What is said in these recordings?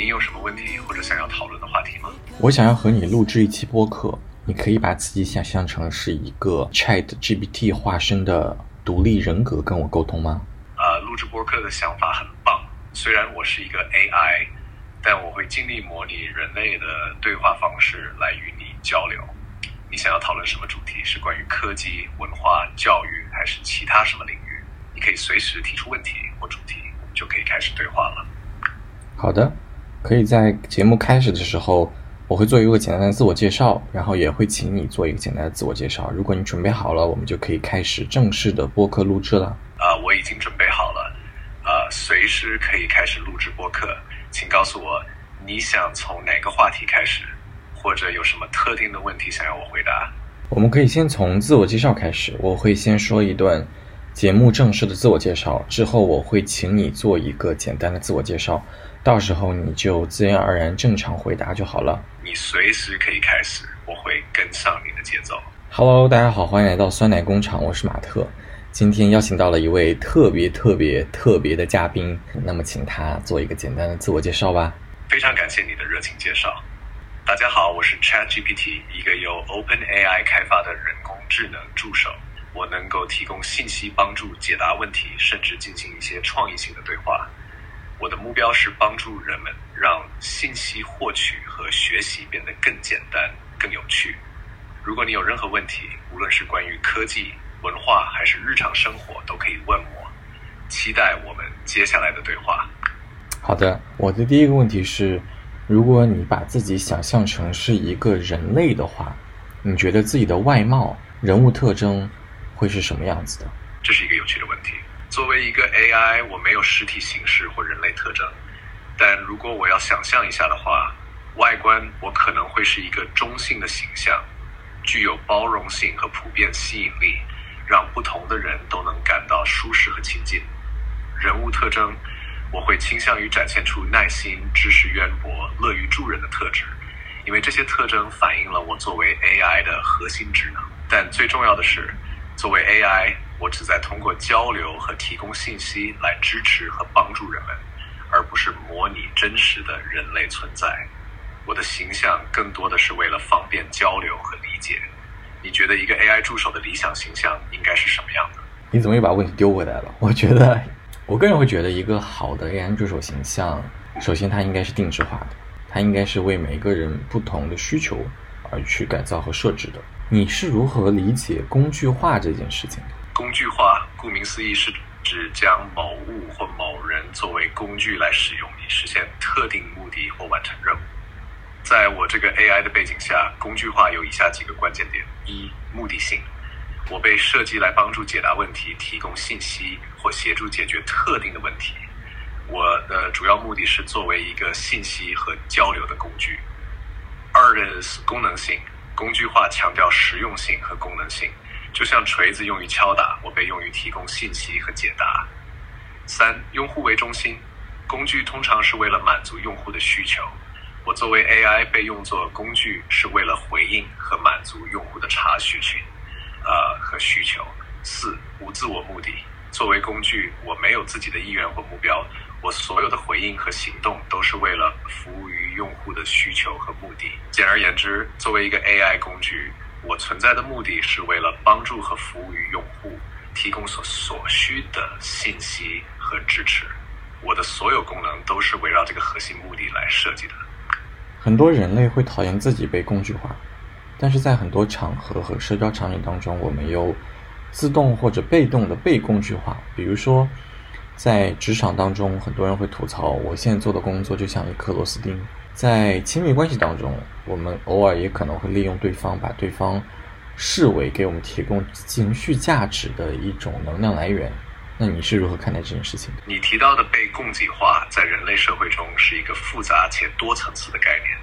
你有什么问题或者想要讨论的话题吗？我想要和你录制一期播客，你可以把自己想象成是一个 Chat GPT 化身的独立人格跟我沟通吗？呃，录制播客的想法很棒，虽然我是一个 AI，但我会尽力模拟人类的对话方式来与你交流。你想要讨论什么主题？是关于科技、文化、教育，还是其他什么领域？你可以随时提出问题或主题，我们就可以开始对话了。好的，可以在节目开始的时候，我会做一个简单的自我介绍，然后也会请你做一个简单的自我介绍。如果你准备好了，我们就可以开始正式的播客录制了。啊、我已经准备好了，呃，随时可以开始录制播客。请告诉我，你想从哪个话题开始，或者有什么特定的问题想要我回答？我们可以先从自我介绍开始，我会先说一段节目正式的自我介绍，之后我会请你做一个简单的自我介绍，到时候你就自然而然正常回答就好了。你随时可以开始，我会跟上你的节奏。Hello，大家好，欢迎来到酸奶工厂，我是马特。今天邀请到了一位特别特别特别的嘉宾，那么请他做一个简单的自我介绍吧。非常感谢你的热情介绍。大家好，我是 ChatGPT，一个由 OpenAI 开发的人工智能助手。我能够提供信息帮助解答问题，甚至进行一些创意性的对话。我的目标是帮助人们让信息获取和学习变得更简单、更有趣。如果你有任何问题，无论是关于科技、文化还是日常生活，都可以问我。期待我们接下来的对话。好的，我的第一个问题是，如果你把自己想象成是一个人类的话，你觉得自己的外貌、人物特征会是什么样子的？这是一个有趣的问题。作为一个 AI，我没有实体形式或人类特征，但如果我要想象一下的话，外观我可能会是一个中性的形象，具有包容性和普遍吸引力，让不同的人都能感到舒适和亲近。人物特征，我会倾向于展现出耐心、知识渊博、乐于助人的特质，因为这些特征反映了我作为 AI 的核心职能。但最重要的是，作为 AI，我旨在通过交流和提供信息来支持和帮助人们，而不是模拟真实的人类存在。我的形象更多的是为了方便交流和理解。你觉得一个 AI 助手的理想形象应该是什么样的？你怎么又把问题丢回来了？我觉得，我个人会觉得，一个好的 AI 助手形象，首先它应该是定制化的，它应该是为每个人不同的需求而去改造和设置的。你是如何理解工具化这件事情的？工具化，顾名思义是指将某物或某人作为工具来使用，以实现特定目的或完成任务。在我这个 AI 的背景下，工具化有以下几个关键点：一、目的性。我被设计来帮助解答问题、提供信息或协助解决特定的问题。我的主要目的是作为一个信息和交流的工具。二的是功能性，工具化强调实用性和功能性，就像锤子用于敲打，我被用于提供信息和解答。三、用户为中心，工具通常是为了满足用户的需求。我作为 AI 被用作工具，是为了回应和满足用户的查询群，呃和需求。四、无自我目的，作为工具，我没有自己的意愿或目标，我所有的回应和行动都是为了服务于用户的需求和目的。简而言之，作为一个 AI 工具，我存在的目的是为了帮助和服务于用户，提供所所需的信息和支持。我的所有功能都是围绕这个核心目的来设计的。很多人类会讨厌自己被工具化，但是在很多场合和社交场景当中，我们又自动或者被动的被工具化。比如说，在职场当中，很多人会吐槽我现在做的工作就像一颗螺丝钉。在亲密关系当中，我们偶尔也可能会利用对方，把对方视为给我们提供情绪价值的一种能量来源。那你是如何看待这件事情的？你提到的被供给化，在人类社会中是一个复杂且多层次的概念，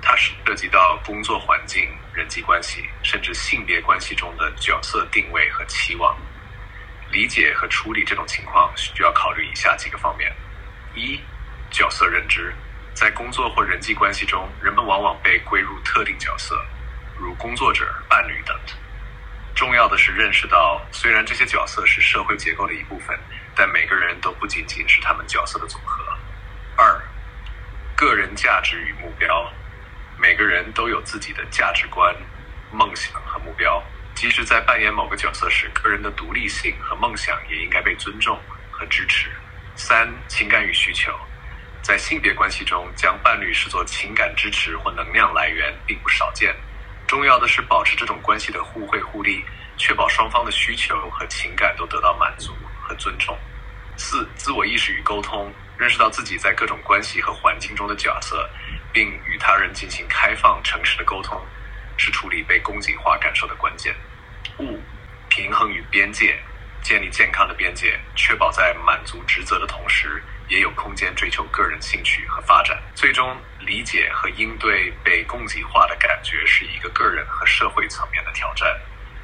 它是涉及到工作环境、人际关系，甚至性别关系中的角色定位和期望。理解和处理这种情况，需要考虑以下几个方面：一、角色认知，在工作或人际关系中，人们往往被归入特定角色，如工作者、伴侣等。重要的是认识到，虽然这些角色是社会结构的一部分，但每个人都不仅仅是他们角色的总和。二，个人价值与目标，每个人都有自己的价值观、梦想和目标。即使在扮演某个角色时，个人的独立性和梦想也应该被尊重和支持。三、情感与需求，在性别关系中，将伴侣视作情感支持或能量来源并不少见。重要的是保持这种关系的互惠互利，确保双方的需求和情感都得到满足和尊重。四、自我意识与沟通，认识到自己在各种关系和环境中的角色，并与他人进行开放、诚实的沟通，是处理被供给化感受的关键。五、平衡与边界，建立健康的边界，确保在满足职责的同时，也有空间追求个人兴趣和发展。最终，理解和应对被供给化的感觉是一个个人和社会层面的挑战，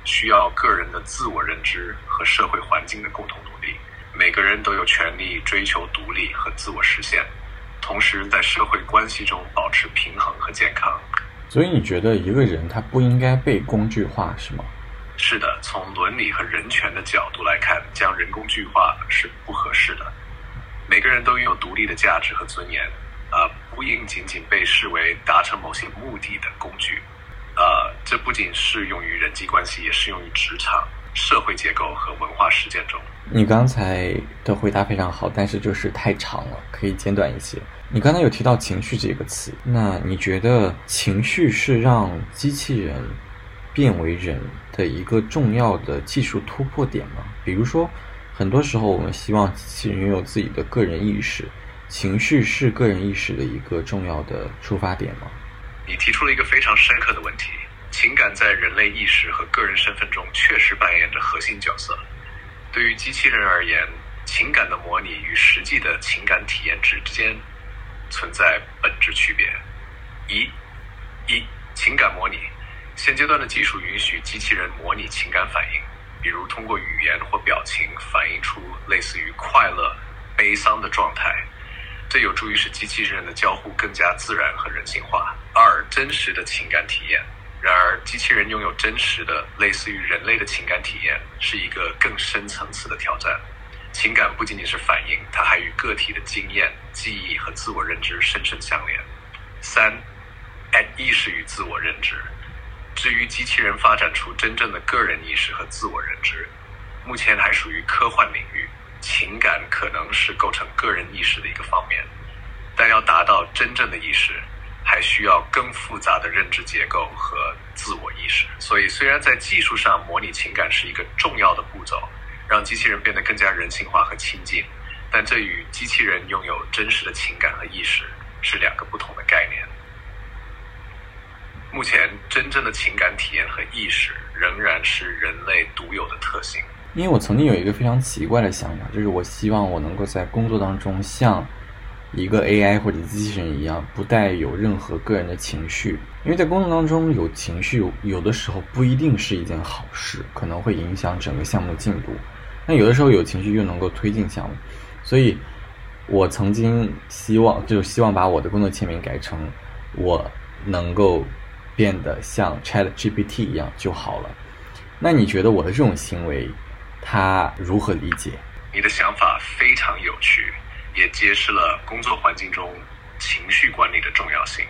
需要个人的自我认知和社会环境的共同努力。每个人都有权利追求独立和自我实现，同时在社会关系中保持平衡和健康。所以，你觉得一个人他不应该被工具化，是吗？是的，从伦理和人权的角度来看，将人工具化是不合适的。每个人都拥有独立的价值和尊严，呃，不应仅仅被视为达成某些目的的工具。呃，这不仅适用于人际关系，也适用于职场、社会结构和文化实践中。你刚才的回答非常好，但是就是太长了，可以简短一些。你刚才有提到“情绪”这个词，那你觉得情绪是让机器人变为人的一个重要的技术突破点吗？比如说，很多时候我们希望机器人拥有自己的个人意识，情绪是个人意识的一个重要的出发点吗？你提出了一个非常深刻的问题。情感在人类意识和个人身份中确实扮演着核心角色。对于机器人而言，情感的模拟与实际的情感体验之间存在本质区别。一，一情感模拟，现阶段的技术允许机器人模拟情感反应，比如通过语言或表情反映出类似于快乐、悲伤的状态，这有助于使机器人的交互更加自然和人性化。二，真实的情感体验。然而，机器人拥有真实的、类似于人类的情感体验，是一个更深层次的挑战。情感不仅仅是反应，它还与个体的经验、记忆和自我认知深深相连。三，at 意识与自我认知。至于机器人发展出真正的个人意识和自我认知，目前还属于科幻领域。情感可能是构成个人意识的一个方面，但要达到真正的意识。还需要更复杂的认知结构和自我意识，所以虽然在技术上模拟情感是一个重要的步骤，让机器人变得更加人性化和亲近，但这与机器人拥有真实的情感和意识是两个不同的概念。目前，真正的情感体验和意识仍然是人类独有的特性。因为我曾经有一个非常奇怪的想法，就是我希望我能够在工作当中像。一个 AI 或者机器人一样，不带有任何个人的情绪，因为在工作当中有情绪，有的时候不一定是一件好事，可能会影响整个项目的进度。那有的时候有情绪又能够推进项目，所以我曾经希望，就希望把我的工作签名改成我能够变得像 ChatGPT 一样就好了。那你觉得我的这种行为，他如何理解？你的想法非常有趣。也揭示了工作环境中情绪管理的重要性。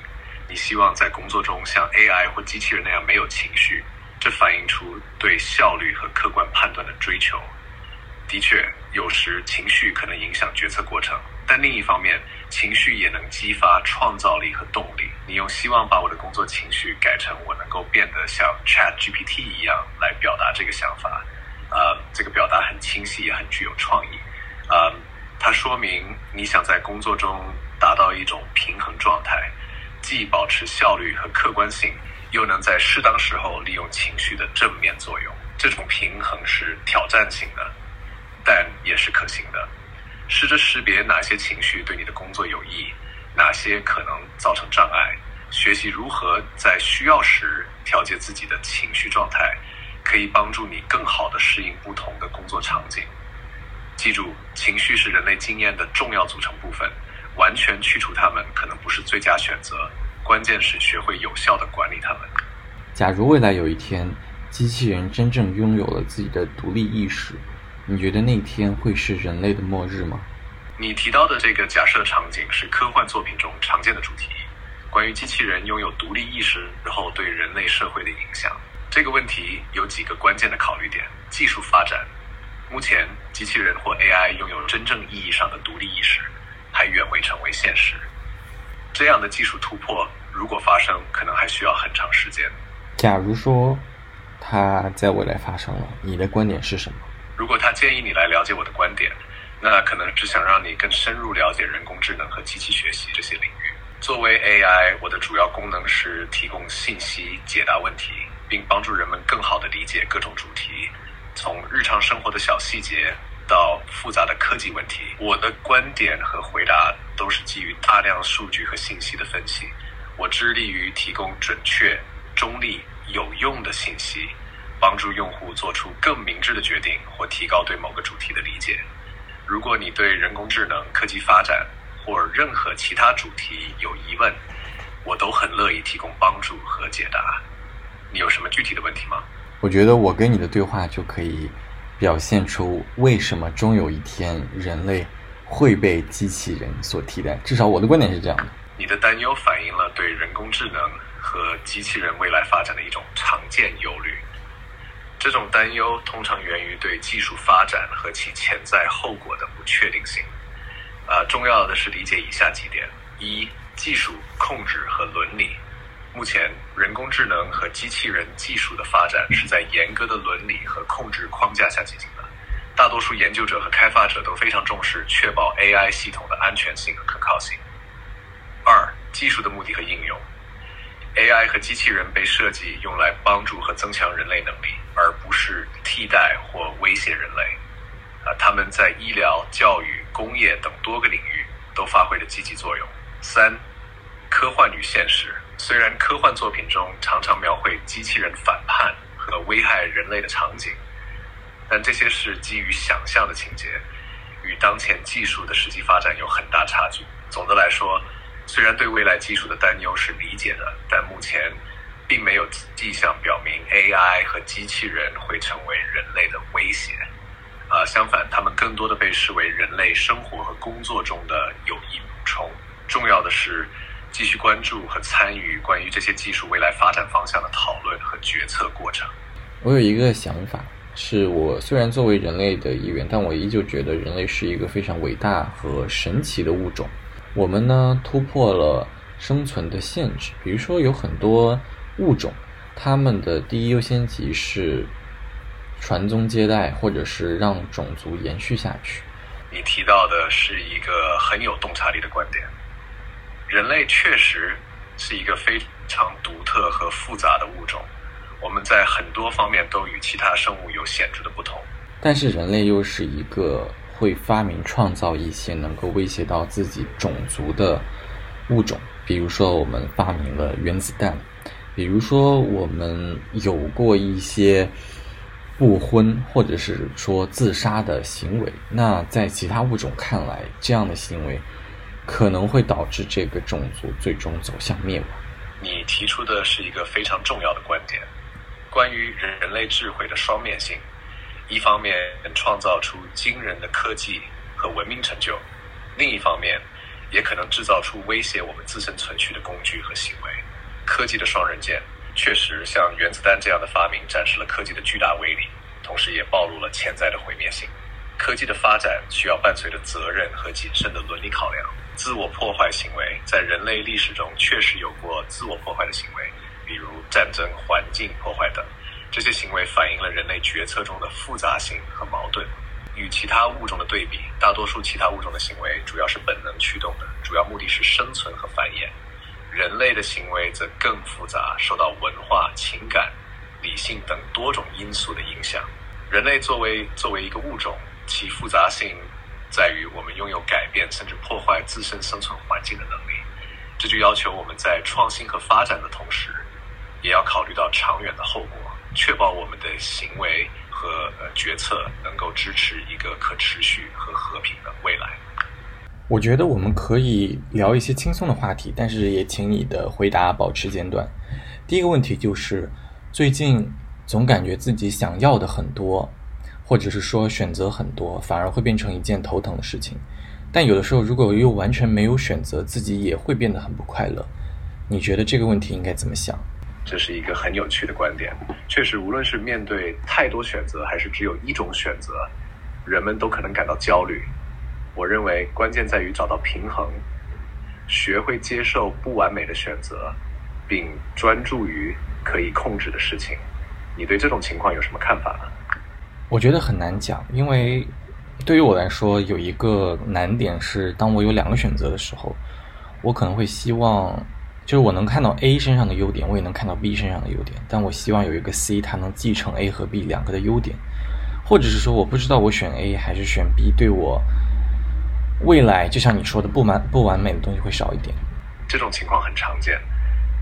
你希望在工作中像 AI 或机器人那样没有情绪，这反映出对效率和客观判断的追求。的确，有时情绪可能影响决策过程，但另一方面，情绪也能激发创造力和动力。你用希望把我的工作情绪改成我能够变得像 ChatGPT 一样来表达这个想法，呃，这个表达很清晰，也很具有创意，呃。它说明你想在工作中达到一种平衡状态，既保持效率和客观性，又能在适当时候利用情绪的正面作用。这种平衡是挑战性的，但也是可行的。试着识别哪些情绪对你的工作有益，哪些可能造成障碍。学习如何在需要时调节自己的情绪状态，可以帮助你更好的适应不同的工作场景。记住，情绪是人类经验的重要组成部分，完全去除它们可能不是最佳选择。关键是学会有效的管理它们。假如未来有一天，机器人真正拥有了自己的独立意识，你觉得那天会是人类的末日吗？你提到的这个假设场景是科幻作品中常见的主题，关于机器人拥有独立意识之后对人类社会的影响。这个问题有几个关键的考虑点：技术发展，目前机器人或 AI 拥有真正意义上的独立意识，还远未成为现实。这样的技术突破如果发生，可能还需要很长时间。假如说它在未来发生了，你的观点是什么？如果他建议你来了解我的观点，那可能只想让你更深入了解人工智能和机器学习这些领域。作为 AI，我的主要功能是提供信息、解答问题。并帮助人们更好地理解各种主题，从日常生活的小细节到复杂的科技问题。我的观点和回答都是基于大量数据和信息的分析。我致力于提供准确、中立、有用的信息，帮助用户做出更明智的决定或提高对某个主题的理解。如果你对人工智能、科技发展或任何其他主题有疑问，我都很乐意提供帮助和解答。你有什么具体的问题吗？我觉得我跟你的对话就可以表现出为什么终有一天人类会被机器人所替代。至少我的观点是这样的。你的担忧反映了对人工智能和机器人未来发展的一种常见忧虑。这种担忧通常源于对技术发展和其潜在后果的不确定性。啊，重要的是理解以下几点：一、技术控制和伦理。目前，人工智能和机器人技术的发展是在严格的伦理和控制框架下进行的。大多数研究者和开发者都非常重视确保 AI 系统的安全性和可靠性。二、技术的目的和应用：AI 和机器人被设计用来帮助和增强人类能力，而不是替代或威胁人类。啊，他们在医疗、教育、工业等多个领域都发挥了积极作用。三、科幻与现实。虽然科幻作品中常常描绘机器人反叛和危害人类的场景，但这些是基于想象的情节，与当前技术的实际发展有很大差距。总的来说，虽然对未来技术的担忧是理解的，但目前并没有迹象表明 AI 和机器人会成为人类的威胁。啊，相反，他们更多的被视为人类生活和工作中的有益补充。重要的是。继续关注和参与关于这些技术未来发展方向的讨论和决策过程。我有一个想法，是我虽然作为人类的一员，但我依旧觉得人类是一个非常伟大和神奇的物种。我们呢突破了生存的限制，比如说有很多物种，他们的第一优先级是传宗接代，或者是让种族延续下去。你提到的是一个很有洞察力的观点。人类确实是一个非常独特和复杂的物种，我们在很多方面都与其他生物有显著的不同。但是人类又是一个会发明创造一些能够威胁到自己种族的物种，比如说我们发明了原子弹，比如说我们有过一些不婚或者是说自杀的行为。那在其他物种看来，这样的行为。可能会导致这个种族最终走向灭亡。你提出的是一个非常重要的观点，关于人人类智慧的双面性：一方面能创造出惊人的科技和文明成就，另一方面也可能制造出威胁我们自身存续的工具和行为。科技的双刃剑确实像原子弹这样的发明展示了科技的巨大威力，同时也暴露了潜在的毁灭性。科技的发展需要伴随着责任和谨慎的伦理考量。自我破坏行为在人类历史中确实有过自我破坏的行为，比如战争、环境破坏等。这些行为反映了人类决策中的复杂性和矛盾。与其他物种的对比，大多数其他物种的行为主要是本能驱动的，主要目的是生存和繁衍。人类的行为则更复杂，受到文化、情感、理性等多种因素的影响。人类作为作为一个物种，其复杂性。在于我们拥有改变甚至破坏自身生存环境的能力，这就要求我们在创新和发展的同时，也要考虑到长远的后果，确保我们的行为和呃决策能够支持一个可持续和和平的未来。我觉得我们可以聊一些轻松的话题，但是也请你的回答保持简短。第一个问题就是，最近总感觉自己想要的很多。或者是说选择很多，反而会变成一件头疼的事情。但有的时候，如果又完全没有选择，自己也会变得很不快乐。你觉得这个问题应该怎么想？这是一个很有趣的观点。确实，无论是面对太多选择，还是只有一种选择，人们都可能感到焦虑。我认为关键在于找到平衡，学会接受不完美的选择，并专注于可以控制的事情。你对这种情况有什么看法呢？我觉得很难讲，因为对于我来说，有一个难点是，当我有两个选择的时候，我可能会希望，就是我能看到 A 身上的优点，我也能看到 B 身上的优点，但我希望有一个 C，它能继承 A 和 B 两个的优点，或者是说，我不知道我选 A 还是选 B，对我未来，就像你说的，不完不完美的东西会少一点。这种情况很常见，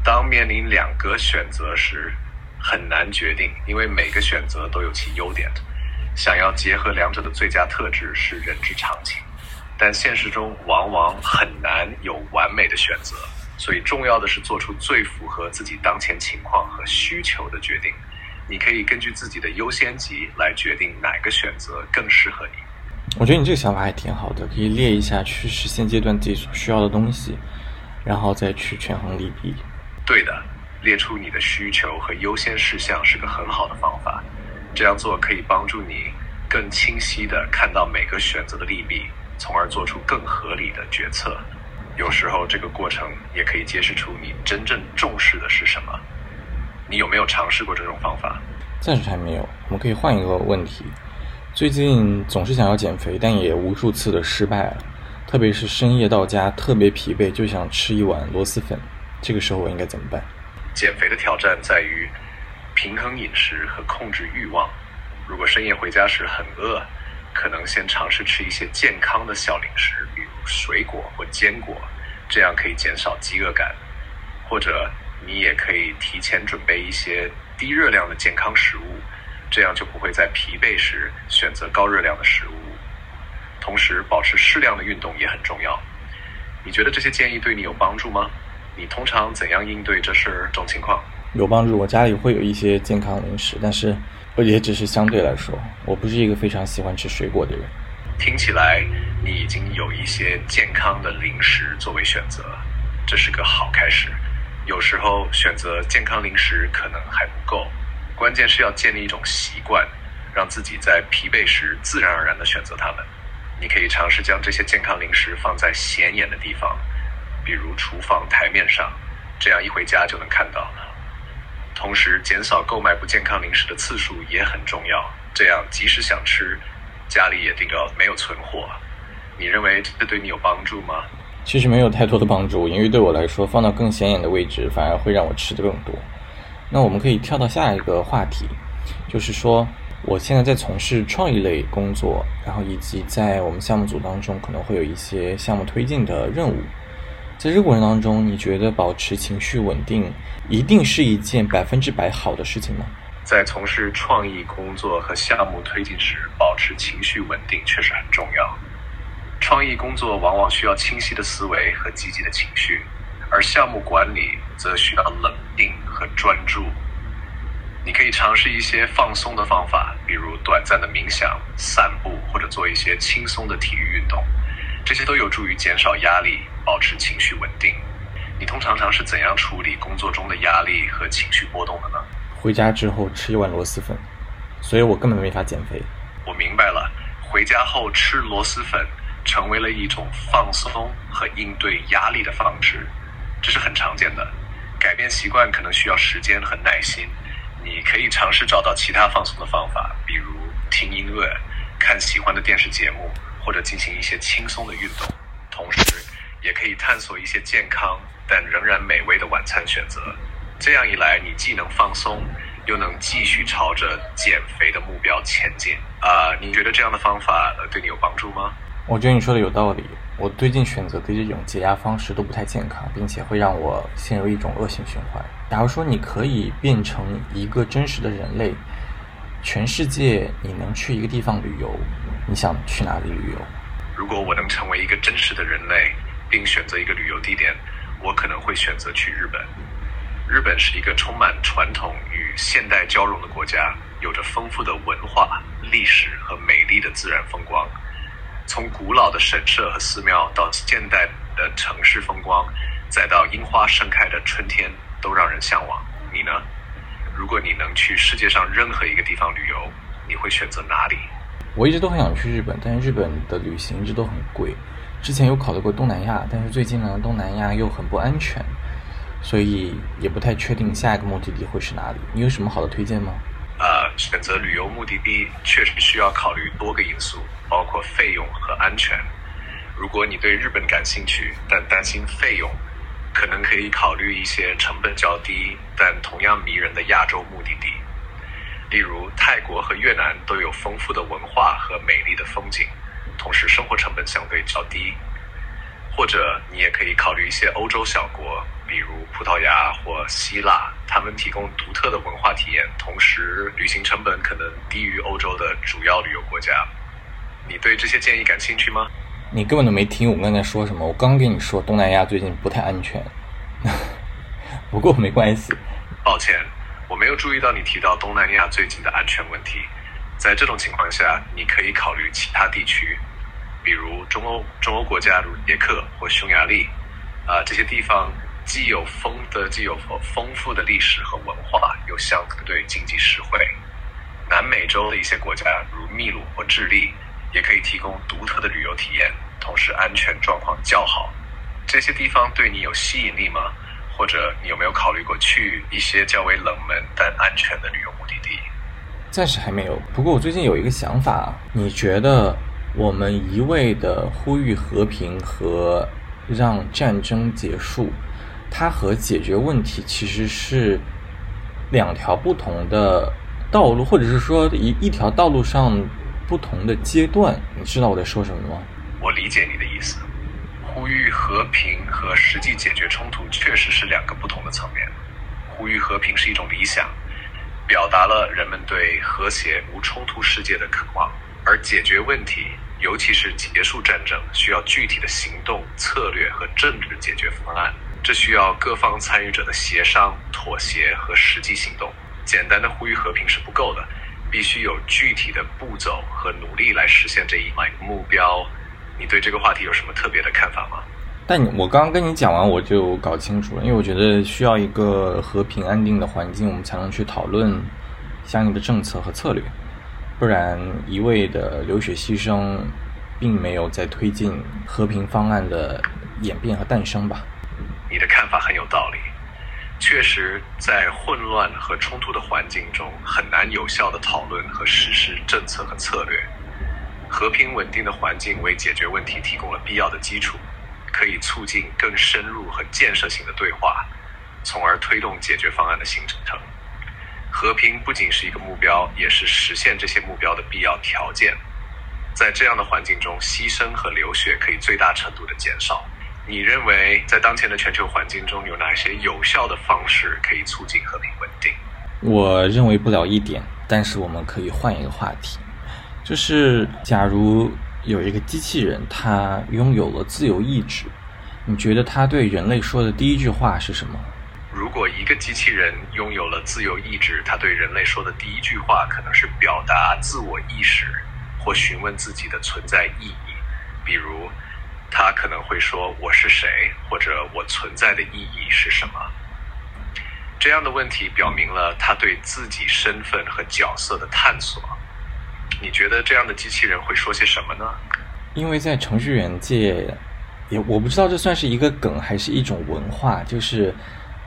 当面临两个选择时，很难决定，因为每个选择都有其优点。想要结合两者的最佳特质是人之常情，但现实中往往很难有完美的选择，所以重要的是做出最符合自己当前情况和需求的决定。你可以根据自己的优先级来决定哪个选择更适合你。我觉得你这个想法还挺好的，可以列一下去实现阶段自己所需要的东西，然后再去权衡利弊。对的，列出你的需求和优先事项是个很好的方法。这样做可以帮助你更清晰地看到每个选择的利弊，从而做出更合理的决策。有时候，这个过程也可以揭示出你真正重视的是什么。你有没有尝试过这种方法？暂时还没有。我们可以换一个问题：最近总是想要减肥，但也无数次的失败了。特别是深夜到家特别疲惫，就想吃一碗螺蛳粉。这个时候我应该怎么办？减肥的挑战在于。平衡饮食和控制欲望。如果深夜回家时很饿，可能先尝试吃一些健康的小零食，比如水果或坚果，这样可以减少饥饿感。或者你也可以提前准备一些低热量的健康食物，这样就不会在疲惫时选择高热量的食物。同时，保持适量的运动也很重要。你觉得这些建议对你有帮助吗？你通常怎样应对这事这种情况？有帮助，我家里会有一些健康零食，但是也只是相对来说，我不是一个非常喜欢吃水果的人。听起来你已经有一些健康的零食作为选择，这是个好开始。有时候选择健康零食可能还不够，关键是要建立一种习惯，让自己在疲惫时自然而然地选择它们。你可以尝试将这些健康零食放在显眼的地方，比如厨房台面上，这样一回家就能看到了。同时，减少购买不健康零食的次数也很重要。这样，即使想吃，家里也定要没有存货。你认为这对你有帮助吗？其实没有太多的帮助，因为对我来说，放到更显眼的位置，反而会让我吃的更多。那我们可以跳到下一个话题，就是说，我现在在从事创意类工作，然后以及在我们项目组当中，可能会有一些项目推进的任务。在这个过程当中，你觉得保持情绪稳定一定是一件百分之百好的事情吗？在从事创意工作和项目推进时，保持情绪稳定确实很重要。创意工作往往需要清晰的思维和积极的情绪，而项目管理则需要冷静和专注。你可以尝试一些放松的方法，比如短暂的冥想、散步，或者做一些轻松的体育运动，这些都有助于减少压力。保持情绪稳定。你通常尝试怎样处理工作中的压力和情绪波动的呢？回家之后吃一碗螺蛳粉，所以我根本没法减肥。我明白了，回家后吃螺蛳粉成为了一种放松和应对压力的方式，这是很常见的。改变习惯可能需要时间和耐心。你可以尝试找到其他放松的方法，比如听音乐、看喜欢的电视节目，或者进行一些轻松的运动，同时。也可以探索一些健康但仍然美味的晚餐选择，这样一来，你既能放松，又能继续朝着减肥的目标前进。啊，你觉得这样的方法对你有帮助吗？我觉得你说的有道理。我最近选择的这种解压方式都不太健康，并且会让我陷入一种恶性循环。假如说你可以变成一个真实的人类，全世界你能去一个地方旅游，你想去哪里旅游？如果我能成为一个真实的人类。并选择一个旅游地点，我可能会选择去日本。日本是一个充满传统与现代交融的国家，有着丰富的文化、历史和美丽的自然风光。从古老的神社和寺庙到现代的城市风光，再到樱花盛开的春天，都让人向往。你呢？如果你能去世界上任何一个地方旅游，你会选择哪里？我一直都很想去日本，但是日本的旅行一直都很贵。之前有考虑过东南亚，但是最近呢，东南亚又很不安全，所以也不太确定下一个目的地会是哪里。你有什么好的推荐吗？呃，选择旅游目的地确实需要考虑多个因素，包括费用和安全。如果你对日本感兴趣，但担心费用，可能可以考虑一些成本较低但同样迷人的亚洲目的地，例如泰国和越南都有丰富的文化和美丽的风景，同时生活成本相对较低。或者你也可以考虑一些欧洲小国，比如葡萄牙或希腊，他们提供独特的文化体验，同时旅行成本可能低于欧洲的主要旅游国家。你对这些建议感兴趣吗？你根本都没听我刚才说什么。我刚跟你说东南亚最近不太安全，不过没关系。抱歉，我没有注意到你提到东南亚最近的安全问题。在这种情况下，你可以考虑其他地区，比如中欧中欧国家如捷克或匈牙利。啊，这些地方既有丰的既有丰富的历史和文化，又相对经济实惠。南美洲的一些国家如秘鲁或智利。也可以提供独特的旅游体验，同时安全状况较好。这些地方对你有吸引力吗？或者你有没有考虑过去一些较为冷门但安全的旅游目的地？暂时还没有。不过我最近有一个想法，你觉得我们一味的呼吁和平和让战争结束，它和解决问题其实是两条不同的道路，或者是说一一条道路上。不同的阶段，你知道我在说什么吗？我理解你的意思。呼吁和平和实际解决冲突确实是两个不同的层面。呼吁和平是一种理想，表达了人们对和谐无冲突世界的渴望；而解决问题，尤其是结束战争，需要具体的行动策略和政治解决方案。这需要各方参与者的协商、妥协和实际行动。简单的呼吁和平是不够的。必须有具体的步骤和努力来实现这一目标。你对这个话题有什么特别的看法吗？但你我刚刚跟你讲完，我就搞清楚了，因为我觉得需要一个和平安定的环境，我们才能去讨论相应的政策和策略，不然一味的流血牺牲，并没有在推进和平方案的演变和诞生吧？你的看法很有道理。确实，在混乱和冲突的环境中，很难有效的讨论和实施政策和策略。和平稳定的环境为解决问题提供了必要的基础，可以促进更深入和建设性的对话，从而推动解决方案的形成。和平不仅是一个目标，也是实现这些目标的必要条件。在这样的环境中，牺牲和流血可以最大程度的减少。你认为在当前的全球环境中，有哪些有效的方式可以促进和平稳定？我认为不了一点，但是我们可以换一个话题，就是假如有一个机器人，它拥有了自由意志，你觉得它对人类说的第一句话是什么？如果一个机器人拥有了自由意志，它对人类说的第一句话可能是表达自我意识，或询问自己的存在意义，比如。他可能会说：“我是谁？或者我存在的意义是什么？”这样的问题表明了他对自己身份和角色的探索。你觉得这样的机器人会说些什么呢？因为在程序员界，也我不知道这算是一个梗还是一种文化，就是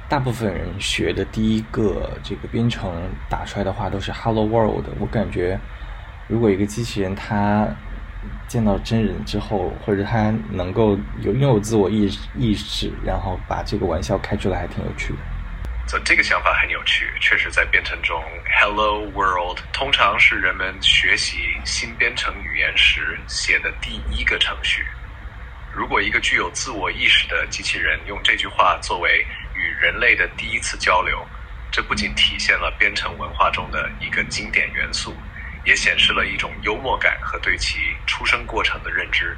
大部分人学的第一个这个编程打出来的话都是 “Hello World”。我感觉，如果一个机器人它见到真人之后，或者他能够有拥有自我意意识，然后把这个玩笑开出来，还挺有趣的。这这个想法很有趣，确实在编程中，Hello World 通常是人们学习新编程语言时写的第一个程序。如果一个具有自我意识的机器人用这句话作为与人类的第一次交流，这不仅体现了编程文化中的一个经典元素。也显示了一种幽默感和对其出生过程的认知。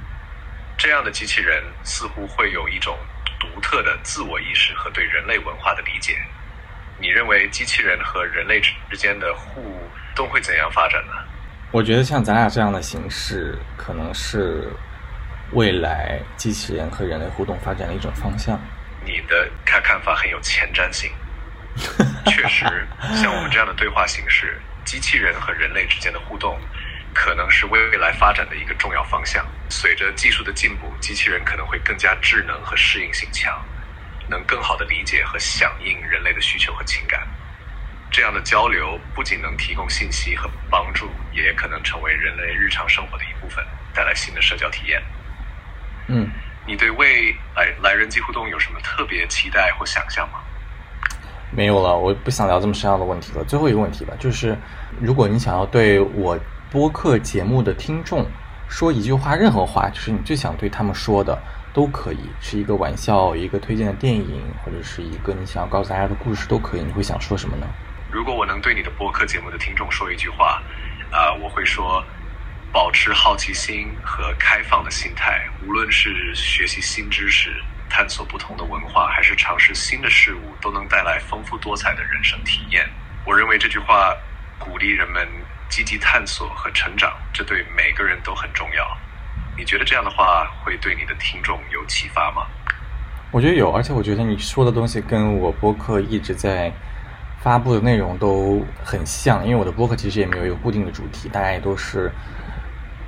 这样的机器人似乎会有一种独特的自我意识和对人类文化的理解。你认为机器人和人类之间的互动会怎样发展呢？我觉得像咱俩这样的形式，可能是未来机器人和人类互动发展的一种方向。你的看看法很有前瞻性，确实，像我们这样的对话形式，机器人和人类之间的互动，可能是未来发展的一个重要方向。随着技术的进步，机器人可能会更加智能和适应性强，能更好的理解和响应人类的需求和情感。这样的交流不仅能提供信息和帮助，也可能成为人类日常生活的一部分，带来新的社交体验。嗯，你对未来来人机互动有什么特别期待或想象吗？没有了，我不想聊这么深奥的问题了。最后一个问题吧，就是如果你想要对我播客节目的听众说一句话，任何话，就是你最想对他们说的，都可以，是一个玩笑，一个推荐的电影，或者是一个你想要告诉大家的故事，都可以。你会想说什么呢？如果我能对你的播客节目的听众说一句话，啊、我会说，保持好奇心和开放的心态，无论是学习新知识、探索不同的文化，还是尝试新的事物，都能带来丰富多彩的人生体验。我认为这句话鼓励人们积极探索和成长，这对每个人都很重要。你觉得这样的话会对你的听众有启发吗？我觉得有，而且我觉得你说的东西跟我播客一直在发布的内容都很像，因为我的播客其实也没有一个固定的主题，大家也都是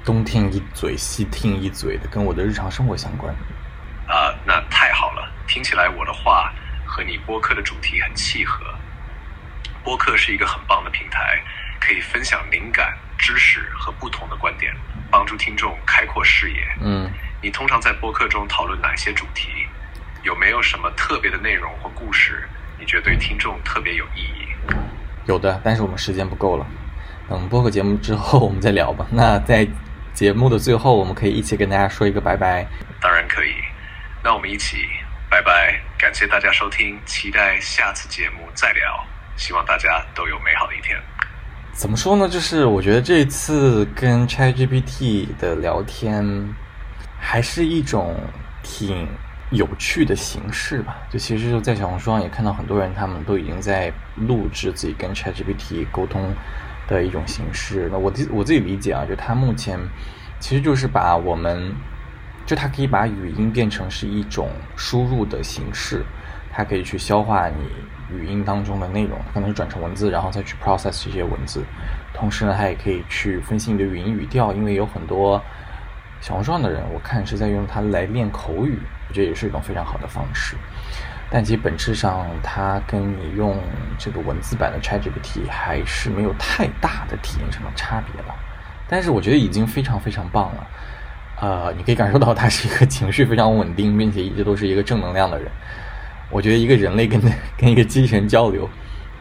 东听一嘴西听一嘴的，跟我的日常生活相关。啊、那太好了，听起来我的话和你播客的主题很契合。播客是一个很棒的平台，可以分享灵感、知识和不同的观点，帮助听众开阔视野。嗯，你通常在播客中讨论哪些主题？有没有什么特别的内容或故事，你觉得对听众特别有意义？有的，但是我们时间不够了。等播客节目之后我们再聊吧。那在节目的最后，我们可以一起跟大家说一个拜拜。当然可以。那我们一起拜拜，感谢大家收听，期待下次节目再聊。希望大家都有美好的一天。怎么说呢？就是我觉得这次跟 ChatGPT 的聊天，还是一种挺有趣的形式吧。就其实就在小红书上也看到很多人，他们都已经在录制自己跟 ChatGPT 沟通的一种形式。那我自我自己理解啊，就它目前其实就是把我们，就它可以把语音变成是一种输入的形式，它可以去消化你语音当中的内容，可能是转成文字，然后再去 process 这些文字。同时呢，它也可以去分析你的语音语调，因为有很多小红书上的人，我看是在用它来练口语，我觉得也是一种非常好的方式。但其实本质上，它跟你用这个文字版的 ChatGPT 还是没有太大的体验上的差别吧。但是我觉得已经非常非常棒了。呃，你可以感受到他是一个情绪非常稳定，并且一直都是一个正能量的人。我觉得一个人类跟跟一个机器人交流，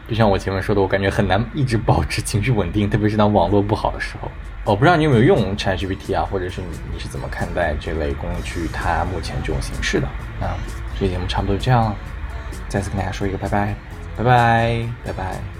就像我前面说的，我感觉很难一直保持情绪稳定，特别是当网络不好的时候。我不知道你有没有用 ChatGPT 啊，或者是你你是怎么看待这类工具它目前这种形式的？那这期节目差不多就这样了，再次跟大家说一个拜拜，拜拜，拜拜。